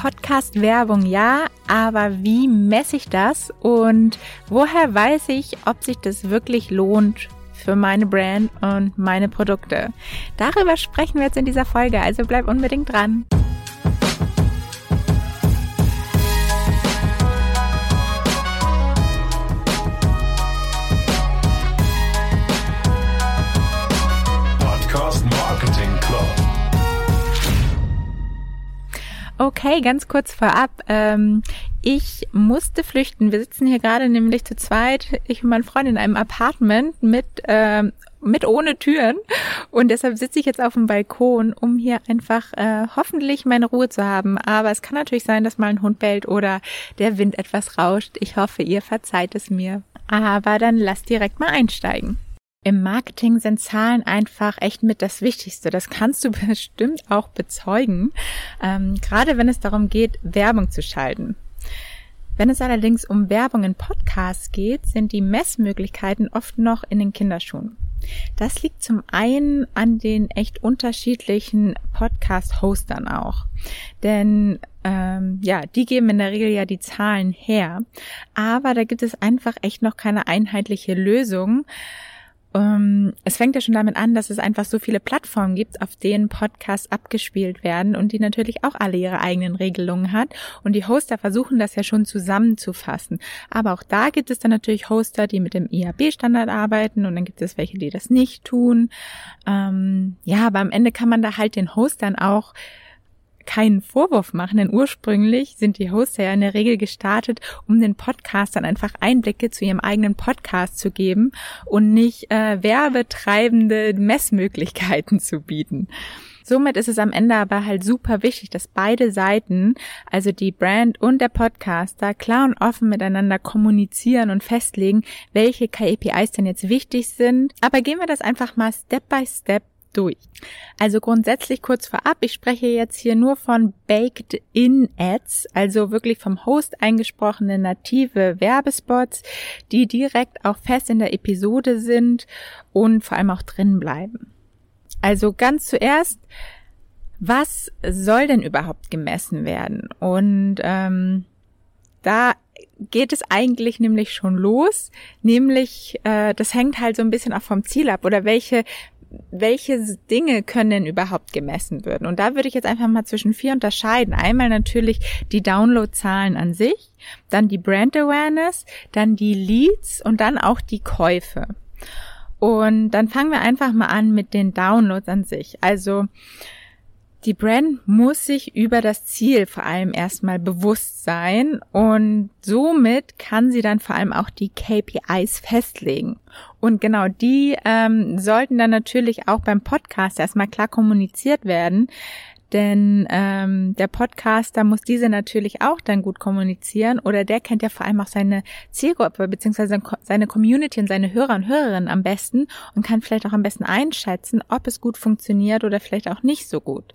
Podcast-Werbung ja, aber wie messe ich das und woher weiß ich, ob sich das wirklich lohnt für meine Brand und meine Produkte? Darüber sprechen wir jetzt in dieser Folge, also bleib unbedingt dran. Okay, ganz kurz vorab. Ähm, ich musste flüchten. Wir sitzen hier gerade nämlich zu zweit, ich und mein Freund in einem Apartment mit ähm, mit ohne Türen und deshalb sitze ich jetzt auf dem Balkon, um hier einfach äh, hoffentlich meine Ruhe zu haben. Aber es kann natürlich sein, dass mal ein Hund bellt oder der Wind etwas rauscht. Ich hoffe, ihr verzeiht es mir. Aber dann lasst direkt mal einsteigen. Im Marketing sind Zahlen einfach echt mit das Wichtigste. Das kannst du bestimmt auch bezeugen, ähm, gerade wenn es darum geht, Werbung zu schalten. Wenn es allerdings um Werbung in Podcasts geht, sind die Messmöglichkeiten oft noch in den Kinderschuhen. Das liegt zum einen an den echt unterschiedlichen Podcast-Hostern auch. Denn ähm, ja, die geben in der Regel ja die Zahlen her. Aber da gibt es einfach echt noch keine einheitliche Lösung ähm, es fängt ja schon damit an, dass es einfach so viele Plattformen gibt, auf denen Podcasts abgespielt werden und die natürlich auch alle ihre eigenen Regelungen hat. Und die Hoster versuchen das ja schon zusammenzufassen. Aber auch da gibt es dann natürlich Hoster, die mit dem IAB-Standard arbeiten und dann gibt es welche, die das nicht tun. Ähm, ja, aber am Ende kann man da halt den Hostern auch keinen Vorwurf machen, denn ursprünglich sind die Hosts ja in der Regel gestartet, um den Podcastern einfach Einblicke zu ihrem eigenen Podcast zu geben und nicht äh, werbetreibende Messmöglichkeiten zu bieten. Somit ist es am Ende aber halt super wichtig, dass beide Seiten, also die Brand und der Podcaster, klar und offen miteinander kommunizieren und festlegen, welche KPIs denn jetzt wichtig sind. Aber gehen wir das einfach mal Step by Step durch. Also grundsätzlich kurz vorab, ich spreche jetzt hier nur von Baked-in Ads, also wirklich vom Host eingesprochene native Werbespots, die direkt auch fest in der Episode sind und vor allem auch drin bleiben. Also ganz zuerst, was soll denn überhaupt gemessen werden? Und ähm, da geht es eigentlich nämlich schon los, nämlich äh, das hängt halt so ein bisschen auch vom Ziel ab oder welche welche Dinge können denn überhaupt gemessen werden? Und da würde ich jetzt einfach mal zwischen vier unterscheiden. Einmal natürlich die Downloadzahlen an sich, dann die Brand Awareness, dann die Leads und dann auch die Käufe. Und dann fangen wir einfach mal an mit den Downloads an sich. Also die Brand muss sich über das Ziel vor allem erstmal bewusst sein und somit kann sie dann vor allem auch die KPIs festlegen. Und genau die ähm, sollten dann natürlich auch beim Podcast erstmal klar kommuniziert werden, denn ähm, der Podcaster muss diese natürlich auch dann gut kommunizieren oder der kennt ja vor allem auch seine Zielgruppe beziehungsweise seine Community und seine Hörer und Hörerinnen am besten und kann vielleicht auch am besten einschätzen, ob es gut funktioniert oder vielleicht auch nicht so gut.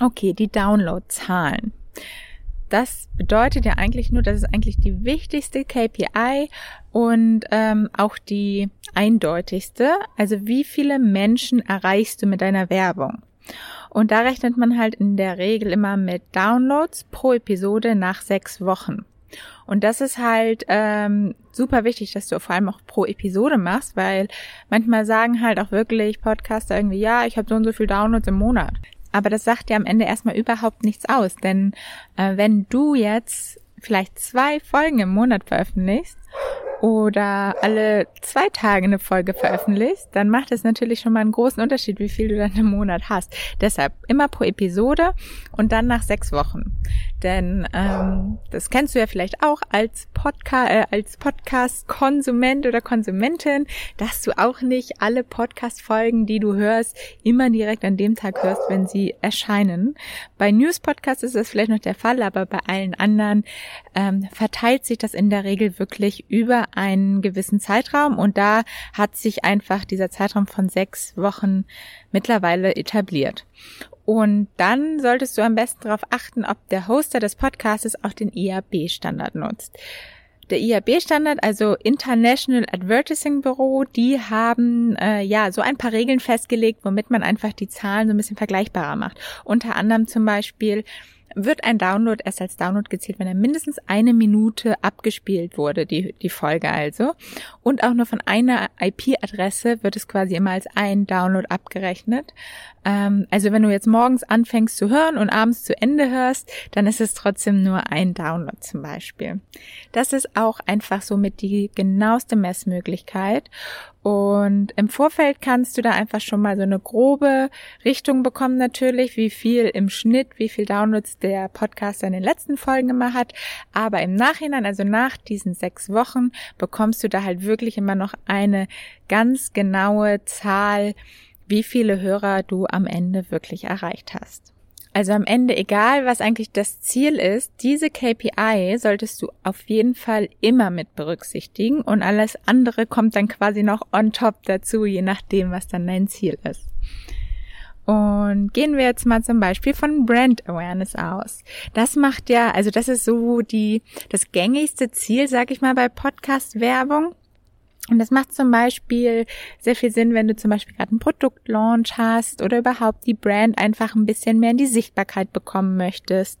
Okay, die Downloadzahlen. Das bedeutet ja eigentlich nur, das ist eigentlich die wichtigste KPI und ähm, auch die eindeutigste. Also wie viele Menschen erreichst du mit deiner Werbung? Und da rechnet man halt in der Regel immer mit Downloads pro Episode nach sechs Wochen. Und das ist halt ähm, super wichtig, dass du vor allem auch pro Episode machst, weil manchmal sagen halt auch wirklich Podcaster irgendwie, ja, ich habe so und so viel Downloads im Monat. Aber das sagt dir am Ende erstmal überhaupt nichts aus, denn äh, wenn du jetzt vielleicht zwei Folgen im Monat veröffentlichst oder alle zwei Tage eine Folge veröffentlichst, dann macht es natürlich schon mal einen großen Unterschied, wie viel du dann im Monat hast. Deshalb immer pro Episode und dann nach sechs Wochen. Denn ähm, das kennst du ja vielleicht auch als Podcast, äh, als Podcast-Konsument oder Konsumentin, dass du auch nicht alle Podcast-Folgen, die du hörst, immer direkt an dem Tag hörst, wenn sie erscheinen. Bei News-Podcasts ist das vielleicht noch der Fall, aber bei allen anderen ähm, verteilt sich das in der Regel wirklich über einen gewissen Zeitraum und da hat sich einfach dieser Zeitraum von sechs Wochen mittlerweile etabliert. Und dann solltest du am besten darauf achten, ob der Hoster des Podcasts auch den IAB-Standard nutzt. Der IAB-Standard, also International Advertising Bureau, die haben äh, ja so ein paar Regeln festgelegt, womit man einfach die Zahlen so ein bisschen vergleichbarer macht. Unter anderem zum Beispiel wird ein Download erst als Download gezählt, wenn er mindestens eine Minute abgespielt wurde, die, die Folge also. Und auch nur von einer IP-Adresse wird es quasi immer als ein Download abgerechnet. Ähm, also wenn du jetzt morgens anfängst zu hören und abends zu Ende hörst, dann ist es trotzdem nur ein Download zum Beispiel. Das ist auch einfach so mit die genaueste Messmöglichkeit. Und im Vorfeld kannst du da einfach schon mal so eine grobe Richtung bekommen natürlich, wie viel im Schnitt, wie viel Downloads der Podcast in den letzten Folgen immer hat. Aber im Nachhinein, also nach diesen sechs Wochen, bekommst du da halt wirklich immer noch eine ganz genaue Zahl, wie viele Hörer du am Ende wirklich erreicht hast. Also am Ende, egal was eigentlich das Ziel ist, diese KPI solltest du auf jeden Fall immer mit berücksichtigen und alles andere kommt dann quasi noch on top dazu, je nachdem, was dann dein Ziel ist. Und gehen wir jetzt mal zum Beispiel von Brand Awareness aus. Das macht ja, also das ist so die, das gängigste Ziel, sag ich mal, bei Podcast-Werbung. Und das macht zum Beispiel sehr viel Sinn, wenn du zum Beispiel gerade einen Produktlaunch hast oder überhaupt die Brand einfach ein bisschen mehr in die Sichtbarkeit bekommen möchtest.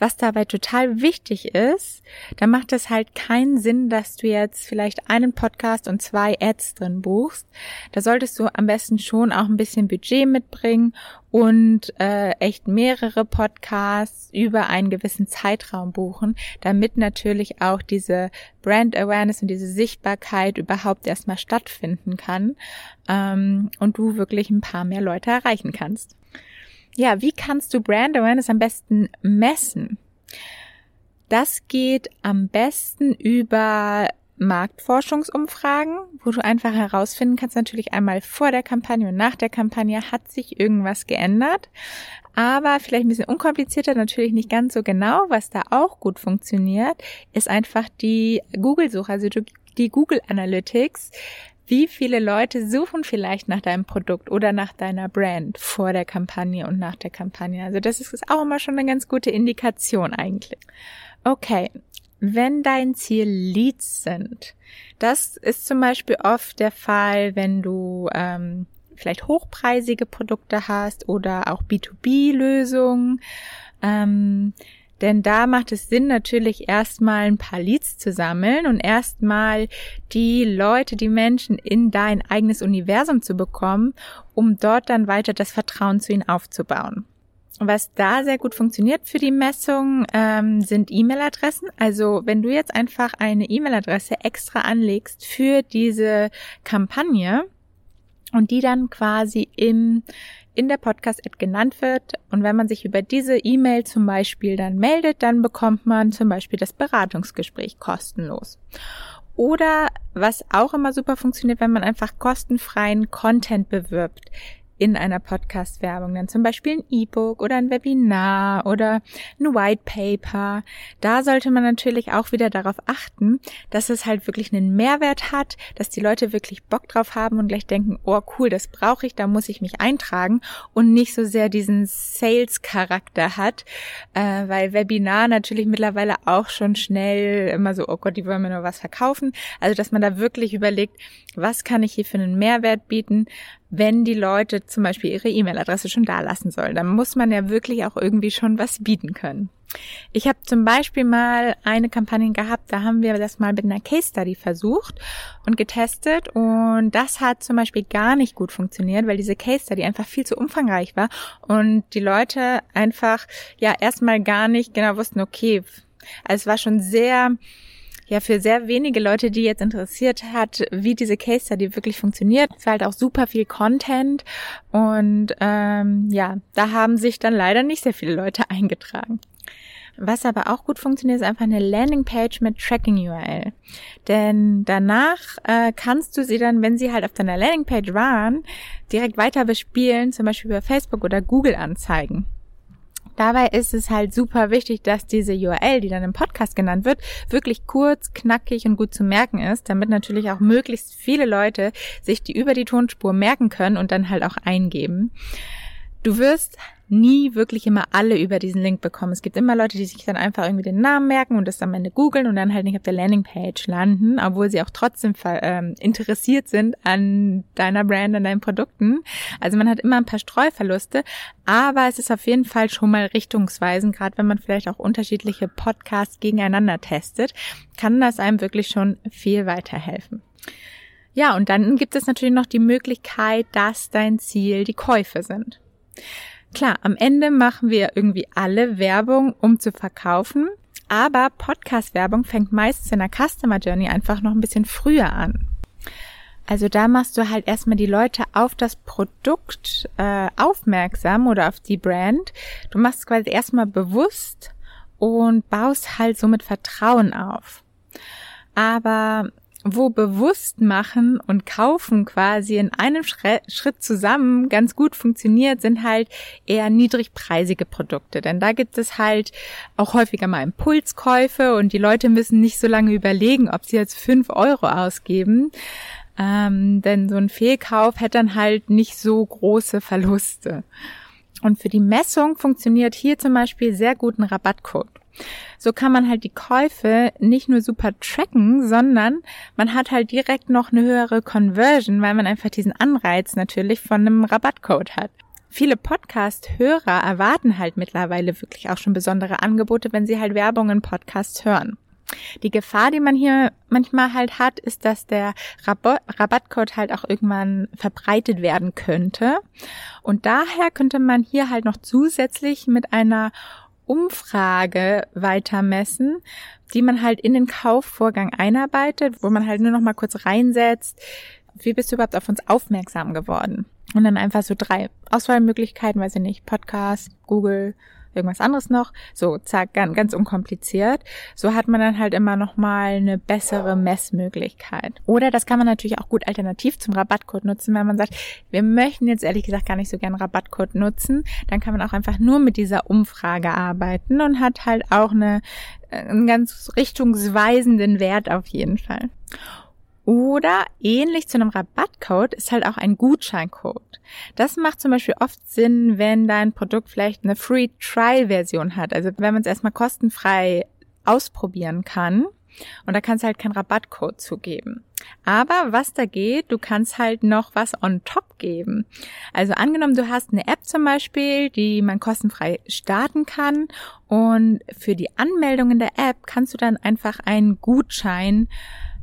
Was dabei total wichtig ist, da macht es halt keinen Sinn, dass du jetzt vielleicht einen Podcast und zwei Ads drin buchst. Da solltest du am besten schon auch ein bisschen Budget mitbringen und äh, echt mehrere Podcasts über einen gewissen Zeitraum buchen, damit natürlich auch diese Brand Awareness und diese Sichtbarkeit überhaupt erstmal stattfinden kann ähm, und du wirklich ein paar mehr Leute erreichen kannst ja, wie kannst du Brand Awareness am besten messen? Das geht am besten über Marktforschungsumfragen, wo du einfach herausfinden kannst, natürlich einmal vor der Kampagne und nach der Kampagne hat sich irgendwas geändert. Aber vielleicht ein bisschen unkomplizierter, natürlich nicht ganz so genau. Was da auch gut funktioniert, ist einfach die Google-Suche, also die Google Analytics wie viele Leute suchen vielleicht nach deinem Produkt oder nach deiner Brand vor der Kampagne und nach der Kampagne. Also das ist auch immer schon eine ganz gute Indikation eigentlich. Okay, wenn dein Ziel Leads sind, das ist zum Beispiel oft der Fall, wenn du ähm, vielleicht hochpreisige Produkte hast oder auch B2B-Lösungen. Ähm, denn da macht es Sinn, natürlich erstmal ein paar Leads zu sammeln und erstmal die Leute, die Menschen in dein eigenes Universum zu bekommen, um dort dann weiter das Vertrauen zu ihnen aufzubauen. Was da sehr gut funktioniert für die Messung, ähm, sind E-Mail-Adressen. Also wenn du jetzt einfach eine E-Mail-Adresse extra anlegst für diese Kampagne und die dann quasi im in der Podcast-Ad genannt wird. Und wenn man sich über diese E-Mail zum Beispiel dann meldet, dann bekommt man zum Beispiel das Beratungsgespräch kostenlos. Oder was auch immer super funktioniert, wenn man einfach kostenfreien Content bewirbt in einer Podcast-Werbung, dann zum Beispiel ein E-Book oder ein Webinar oder ein White Paper. Da sollte man natürlich auch wieder darauf achten, dass es halt wirklich einen Mehrwert hat, dass die Leute wirklich Bock drauf haben und gleich denken, oh cool, das brauche ich, da muss ich mich eintragen und nicht so sehr diesen Sales-Charakter hat, äh, weil Webinar natürlich mittlerweile auch schon schnell immer so, oh Gott, die wollen mir nur was verkaufen. Also, dass man da wirklich überlegt, was kann ich hier für einen Mehrwert bieten, wenn die Leute zum Beispiel ihre E-Mail-Adresse schon da lassen sollen. Dann muss man ja wirklich auch irgendwie schon was bieten können. Ich habe zum Beispiel mal eine Kampagne gehabt, da haben wir das mal mit einer Case Study versucht und getestet und das hat zum Beispiel gar nicht gut funktioniert, weil diese Case Study einfach viel zu umfangreich war und die Leute einfach ja erstmal gar nicht genau wussten, okay, also es war schon sehr ja für sehr wenige Leute, die jetzt interessiert hat, wie diese Case Study wirklich funktioniert. Es war halt auch super viel Content und ähm, ja, da haben sich dann leider nicht sehr viele Leute eingetragen. Was aber auch gut funktioniert, ist einfach eine Landingpage mit Tracking-URL. Denn danach äh, kannst du sie dann, wenn sie halt auf deiner Landingpage waren, direkt weiter bespielen, zum Beispiel über Facebook oder Google anzeigen. Dabei ist es halt super wichtig, dass diese URL, die dann im Podcast genannt wird, wirklich kurz, knackig und gut zu merken ist, damit natürlich auch möglichst viele Leute sich die über die Tonspur merken können und dann halt auch eingeben. Du wirst nie wirklich immer alle über diesen Link bekommen. Es gibt immer Leute, die sich dann einfach irgendwie den Namen merken und das am Ende googeln und dann halt nicht auf der Landingpage landen, obwohl sie auch trotzdem ähm, interessiert sind an deiner Brand, an deinen Produkten. Also man hat immer ein paar Streuverluste, aber es ist auf jeden Fall schon mal richtungsweisend, gerade wenn man vielleicht auch unterschiedliche Podcasts gegeneinander testet, kann das einem wirklich schon viel weiterhelfen. Ja, und dann gibt es natürlich noch die Möglichkeit, dass dein Ziel die Käufe sind. Klar, am Ende machen wir irgendwie alle Werbung, um zu verkaufen, aber Podcast-Werbung fängt meistens in der Customer Journey einfach noch ein bisschen früher an. Also da machst du halt erstmal die Leute auf das Produkt äh, aufmerksam oder auf die Brand. Du machst quasi erstmal bewusst und baust halt somit Vertrauen auf. Aber wo bewusst machen und kaufen quasi in einem Schritt zusammen ganz gut funktioniert, sind halt eher niedrigpreisige Produkte. Denn da gibt es halt auch häufiger mal Impulskäufe und die Leute müssen nicht so lange überlegen, ob sie jetzt fünf Euro ausgeben. Ähm, denn so ein Fehlkauf hätte dann halt nicht so große Verluste. Und für die Messung funktioniert hier zum Beispiel sehr gut ein Rabattcode. So kann man halt die Käufe nicht nur super tracken, sondern man hat halt direkt noch eine höhere Conversion, weil man einfach diesen Anreiz natürlich von einem Rabattcode hat. Viele Podcast-Hörer erwarten halt mittlerweile wirklich auch schon besondere Angebote, wenn sie halt Werbung in Podcasts hören. Die Gefahr, die man hier manchmal halt hat, ist, dass der Rabattcode halt auch irgendwann verbreitet werden könnte. Und daher könnte man hier halt noch zusätzlich mit einer Umfrage weiter messen, die man halt in den Kaufvorgang einarbeitet, wo man halt nur noch mal kurz reinsetzt, wie bist du überhaupt auf uns aufmerksam geworden? Und dann einfach so drei Auswahlmöglichkeiten, weiß ich nicht, Podcast, Google, irgendwas anderes noch. So, zack, ganz, ganz unkompliziert. So hat man dann halt immer noch mal eine bessere Messmöglichkeit. Oder das kann man natürlich auch gut alternativ zum Rabattcode nutzen, wenn man sagt, wir möchten jetzt ehrlich gesagt gar nicht so gern Rabattcode nutzen. Dann kann man auch einfach nur mit dieser Umfrage arbeiten und hat halt auch eine, äh, einen ganz richtungsweisenden Wert auf jeden Fall. Oder ähnlich zu einem Rabattcode ist halt auch ein Gutscheincode. Das macht zum Beispiel oft Sinn, wenn dein Produkt vielleicht eine Free Trial Version hat. Also wenn man es erstmal kostenfrei ausprobieren kann. Und da kannst du halt keinen Rabattcode zugeben. Aber was da geht, du kannst halt noch was on top geben. Also angenommen, du hast eine App zum Beispiel, die man kostenfrei starten kann und für die Anmeldung in der App kannst du dann einfach einen Gutschein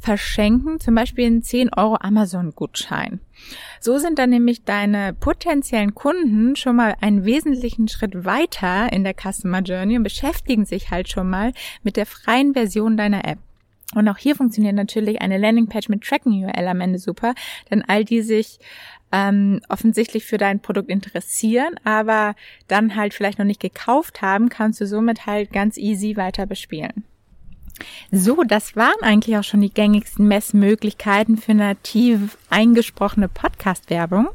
verschenken, zum Beispiel einen 10 Euro Amazon-Gutschein. So sind dann nämlich deine potenziellen Kunden schon mal einen wesentlichen Schritt weiter in der Customer Journey und beschäftigen sich halt schon mal mit der freien Version deiner App. Und auch hier funktioniert natürlich eine Landingpage mit Tracking-URL am Ende super, denn all die sich ähm, offensichtlich für dein Produkt interessieren, aber dann halt vielleicht noch nicht gekauft haben, kannst du somit halt ganz easy weiter bespielen. So, das waren eigentlich auch schon die gängigsten Messmöglichkeiten für nativ eingesprochene Podcast-Werbung.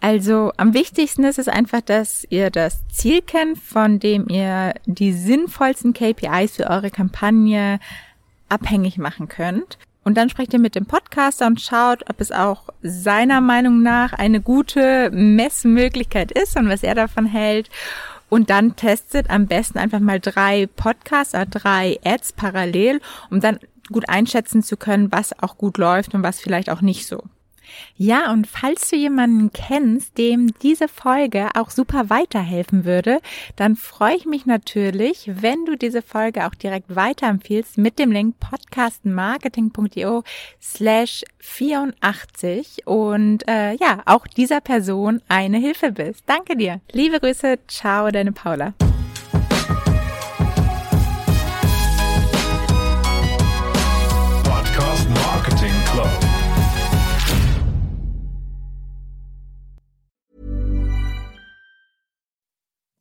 Also am wichtigsten ist es einfach, dass ihr das Ziel kennt, von dem ihr die sinnvollsten KPIs für eure Kampagne abhängig machen könnt. Und dann sprecht ihr mit dem Podcaster und schaut, ob es auch seiner Meinung nach eine gute Messmöglichkeit ist und was er davon hält und dann testet am besten einfach mal drei Podcasts, oder drei Ads parallel, um dann gut einschätzen zu können, was auch gut läuft und was vielleicht auch nicht so. Ja, und falls du jemanden kennst, dem diese Folge auch super weiterhelfen würde, dann freue ich mich natürlich, wenn du diese Folge auch direkt weiterempfiehlst mit dem Link podcastmarketing.io slash 84 und äh, ja, auch dieser Person eine Hilfe bist. Danke dir. Liebe Grüße, ciao, deine Paula.